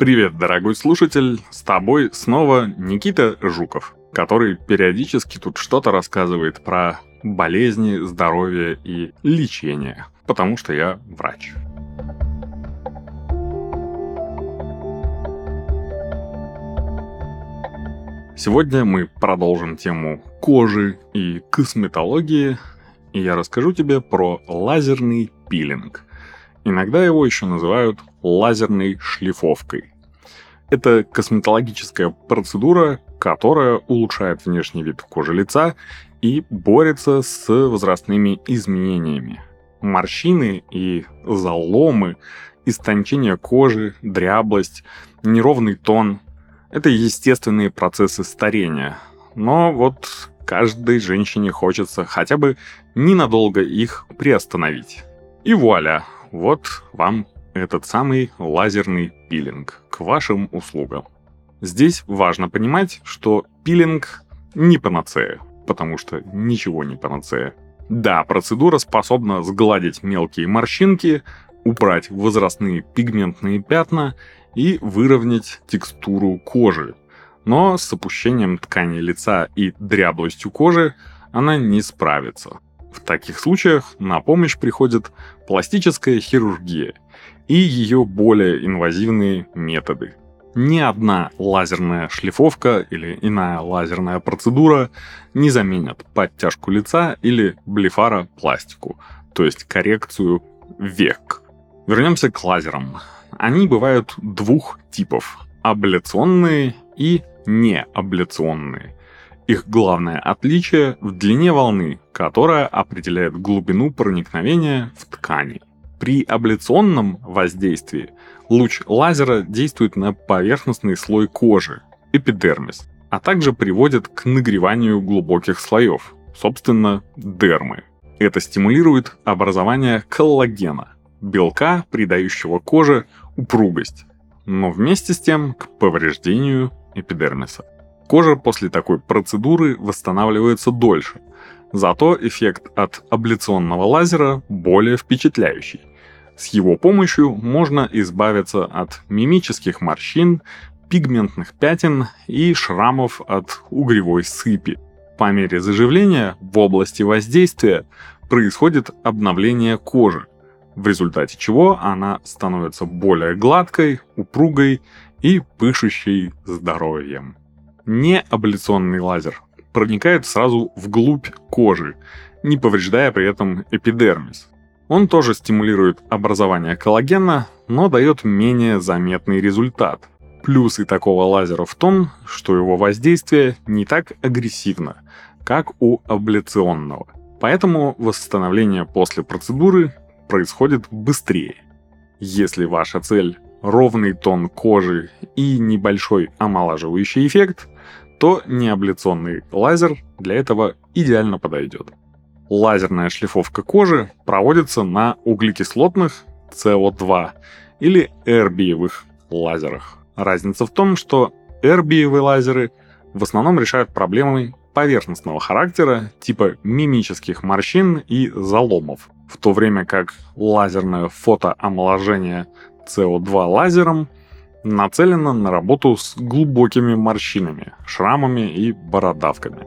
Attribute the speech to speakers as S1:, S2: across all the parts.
S1: Привет, дорогой слушатель, с тобой снова Никита Жуков, который периодически тут что-то рассказывает про болезни, здоровье и лечение, потому что я врач. Сегодня мы продолжим тему кожи и косметологии, и я расскажу тебе про лазерный пилинг. Иногда его еще называют лазерной шлифовкой. Это косметологическая процедура, которая улучшает внешний вид кожи лица и борется с возрастными изменениями. Морщины и заломы, истончение кожи, дряблость, неровный тон – это естественные процессы старения. Но вот каждой женщине хочется хотя бы ненадолго их приостановить. И вуаля, вот вам этот самый лазерный пилинг к вашим услугам. Здесь важно понимать, что пилинг не панацея, потому что ничего не панацея. Да, процедура способна сгладить мелкие морщинки, убрать возрастные пигментные пятна и выровнять текстуру кожи. Но с опущением ткани лица и дряблостью кожи она не справится. В таких случаях на помощь приходит пластическая хирургия и ее более инвазивные методы. Ни одна лазерная шлифовка или иная лазерная процедура не заменят подтяжку лица или блефаропластику, то есть коррекцию век. Вернемся к лазерам. Они бывают двух типов – абляционные и неабляционные. Их главное отличие в длине волны, которая определяет глубину проникновения в ткани. При абляционном воздействии луч лазера действует на поверхностный слой кожи, эпидермис, а также приводит к нагреванию глубоких слоев, собственно, дермы. Это стимулирует образование коллагена, белка, придающего коже упругость, но вместе с тем к повреждению эпидермиса. Кожа после такой процедуры восстанавливается дольше, зато эффект от абляционного лазера более впечатляющий. С его помощью можно избавиться от мимических морщин, пигментных пятен и шрамов от угревой сыпи. По мере заживления в области воздействия происходит обновление кожи, в результате чего она становится более гладкой, упругой и пышущей здоровьем неабляционный лазер проникает сразу вглубь кожи, не повреждая при этом эпидермис. Он тоже стимулирует образование коллагена, но дает менее заметный результат. Плюсы такого лазера в том, что его воздействие не так агрессивно, как у абляционного. Поэтому восстановление после процедуры происходит быстрее. Если ваша цель ровный тон кожи и небольшой омолаживающий эффект, то неабляционный лазер для этого идеально подойдет. Лазерная шлифовка кожи проводится на углекислотных CO2 или эрбиевых лазерах. Разница в том, что эрбиевые лазеры в основном решают проблемы поверхностного характера, типа мимических морщин и заломов, в то время как лазерное фотоомоложение CO2 лазером нацелена на работу с глубокими морщинами, шрамами и бородавками.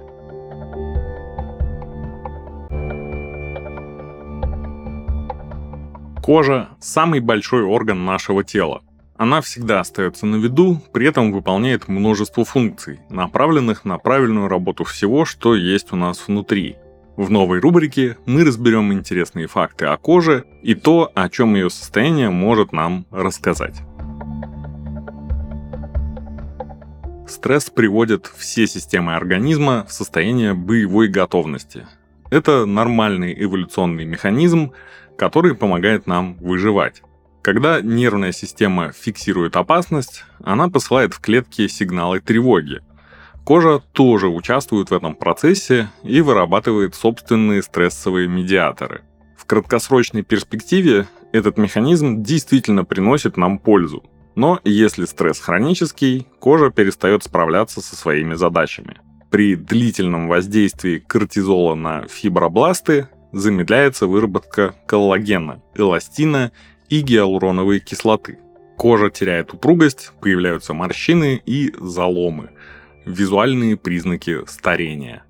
S1: Кожа – самый большой орган нашего тела. Она всегда остается на виду, при этом выполняет множество функций, направленных на правильную работу всего, что есть у нас внутри. В новой рубрике мы разберем интересные факты о коже и то, о чем ее состояние может нам рассказать. Стресс приводит все системы организма в состояние боевой готовности. Это нормальный эволюционный механизм, который помогает нам выживать. Когда нервная система фиксирует опасность, она посылает в клетки сигналы тревоги. Кожа тоже участвует в этом процессе и вырабатывает собственные стрессовые медиаторы. В краткосрочной перспективе этот механизм действительно приносит нам пользу, но если стресс хронический, кожа перестает справляться со своими задачами. При длительном воздействии кортизола на фибробласты замедляется выработка коллагена, эластина и гиалуроновой кислоты. Кожа теряет упругость, появляются морщины и заломы. Визуальные признаки старения.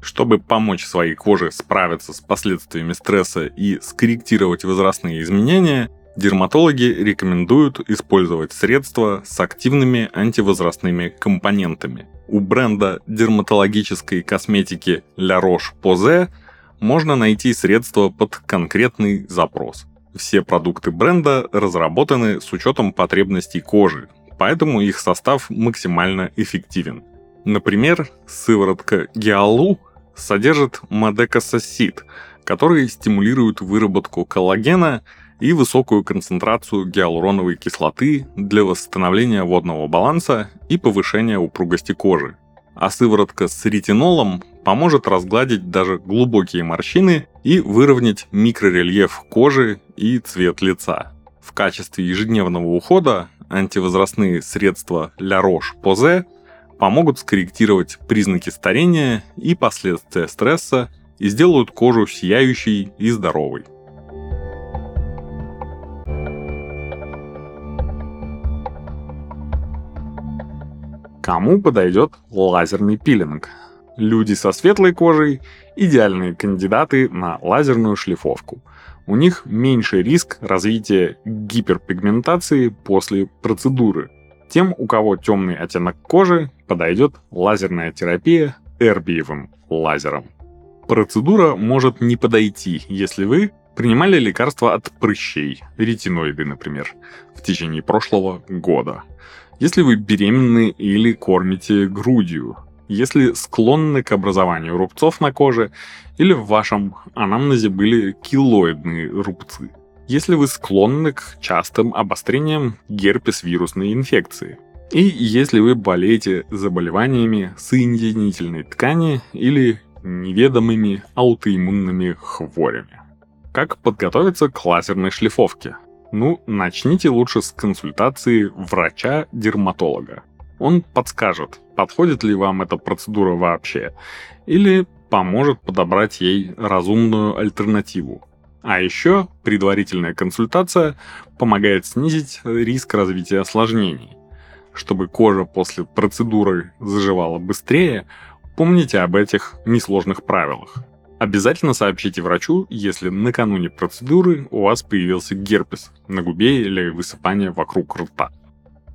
S1: Чтобы помочь своей коже справиться с последствиями стресса и скорректировать возрастные изменения, дерматологи рекомендуют использовать средства с активными антивозрастными компонентами. У бренда дерматологической косметики La Roche-Posay можно найти средства под конкретный запрос. Все продукты бренда разработаны с учетом потребностей кожи, поэтому их состав максимально эффективен. Например, сыворотка Гиалу содержит мадекасосид, который стимулирует выработку коллагена и высокую концентрацию гиалуроновой кислоты для восстановления водного баланса и повышения упругости кожи. А сыворотка с ретинолом поможет разгладить даже глубокие морщины и выровнять микрорельеф кожи и цвет лица. В качестве ежедневного ухода антивозрастные средства La Roche-Posay помогут скорректировать признаки старения и последствия стресса и сделают кожу сияющей и здоровой. Кому подойдет лазерный пилинг? Люди со светлой кожей – идеальные кандидаты на лазерную шлифовку. У них меньший риск развития гиперпигментации после процедуры. Тем, у кого темный оттенок кожи, подойдет лазерная терапия эрбиевым лазером. Процедура может не подойти, если вы принимали лекарства от прыщей, ретиноиды, например, в течение прошлого года. Если вы беременны или кормите грудью, если склонны к образованию рубцов на коже или в вашем анамнезе были килоидные рубцы. Если вы склонны к частым обострениям герпес-вирусной инфекции. И если вы болеете заболеваниями соединительной ткани или неведомыми аутоиммунными хворями. Как подготовиться к лазерной шлифовке? Ну, начните лучше с консультации врача-дерматолога. Он подскажет, подходит ли вам эта процедура вообще, или поможет подобрать ей разумную альтернативу. А еще предварительная консультация помогает снизить риск развития осложнений. Чтобы кожа после процедуры заживала быстрее, помните об этих несложных правилах. Обязательно сообщите врачу, если накануне процедуры у вас появился герпес на губе или высыпание вокруг рта.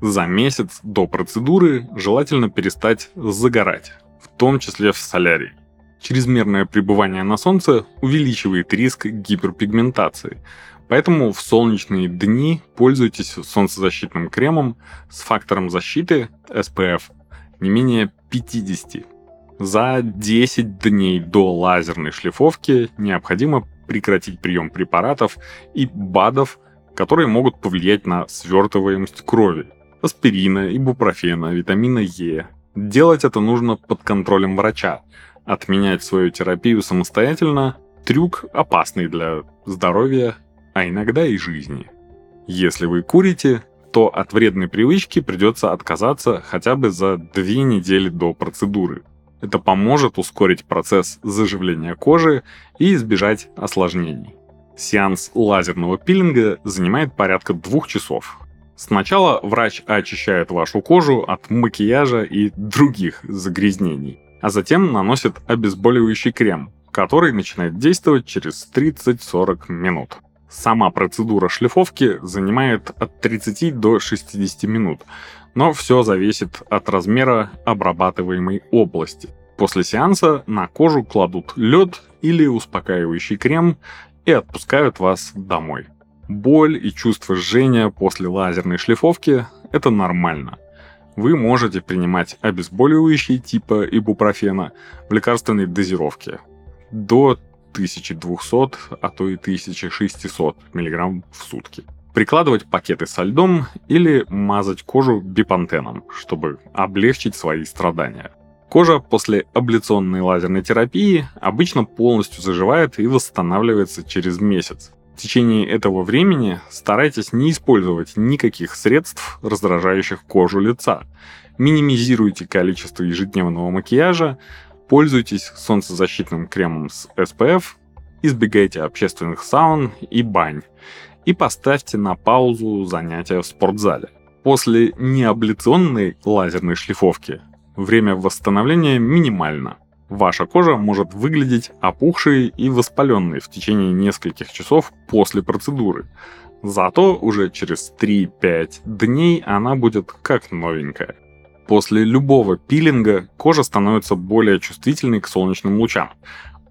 S1: За месяц до процедуры желательно перестать загорать, в том числе в солярии. Чрезмерное пребывание на солнце увеличивает риск гиперпигментации, поэтому в солнечные дни пользуйтесь солнцезащитным кремом с фактором защиты SPF не менее 50 за 10 дней до лазерной шлифовки необходимо прекратить прием препаратов и БАДов, которые могут повлиять на свертываемость крови. Аспирина, ибупрофена, витамина Е. Делать это нужно под контролем врача. Отменять свою терапию самостоятельно – трюк опасный для здоровья, а иногда и жизни. Если вы курите, то от вредной привычки придется отказаться хотя бы за две недели до процедуры – это поможет ускорить процесс заживления кожи и избежать осложнений. Сеанс лазерного пилинга занимает порядка двух часов. Сначала врач очищает вашу кожу от макияжа и других загрязнений, а затем наносит обезболивающий крем, который начинает действовать через 30-40 минут. Сама процедура шлифовки занимает от 30 до 60 минут, но все зависит от размера обрабатываемой области. После сеанса на кожу кладут лед или успокаивающий крем и отпускают вас домой. Боль и чувство жжения после лазерной шлифовки – это нормально. Вы можете принимать обезболивающие типа ибупрофена в лекарственной дозировке до 1200, а то и 1600 мг в сутки прикладывать пакеты со льдом или мазать кожу бипантеном, чтобы облегчить свои страдания. Кожа после абляционной лазерной терапии обычно полностью заживает и восстанавливается через месяц. Течение этого времени старайтесь не использовать никаких средств, раздражающих кожу лица. Минимизируйте количество ежедневного макияжа, пользуйтесь солнцезащитным кремом с SPF, избегайте общественных саун и бань и поставьте на паузу занятия в спортзале. После неабляционной лазерной шлифовки время восстановления минимально. Ваша кожа может выглядеть опухшей и воспаленной в течение нескольких часов после процедуры. Зато уже через 3-5 дней она будет как новенькая. После любого пилинга кожа становится более чувствительной к солнечным лучам.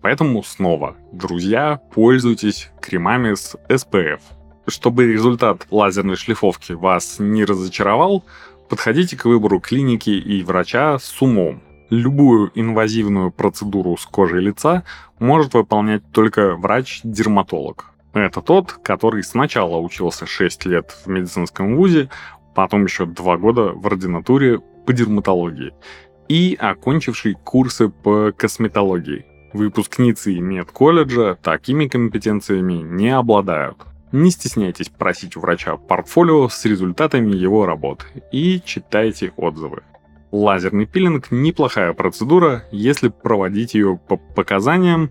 S1: Поэтому снова, друзья, пользуйтесь кремами с SPF. Чтобы результат лазерной шлифовки вас не разочаровал, подходите к выбору клиники и врача с умом. Любую инвазивную процедуру с кожей лица может выполнять только врач-дерматолог. Это тот, который сначала учился 6 лет в медицинском вузе, потом еще 2 года в ординатуре по дерматологии и окончивший курсы по косметологии. Выпускницы медколледжа такими компетенциями не обладают. Не стесняйтесь просить у врача портфолио с результатами его работы и читайте отзывы. Лазерный пилинг – неплохая процедура, если проводить ее по показаниям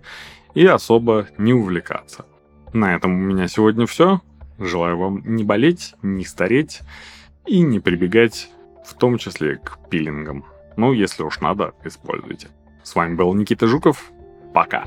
S1: и особо не увлекаться. На этом у меня сегодня все. Желаю вам не болеть, не стареть и не прибегать в том числе к пилингам. Ну, если уж надо, используйте. С вами был Никита Жуков. Пока.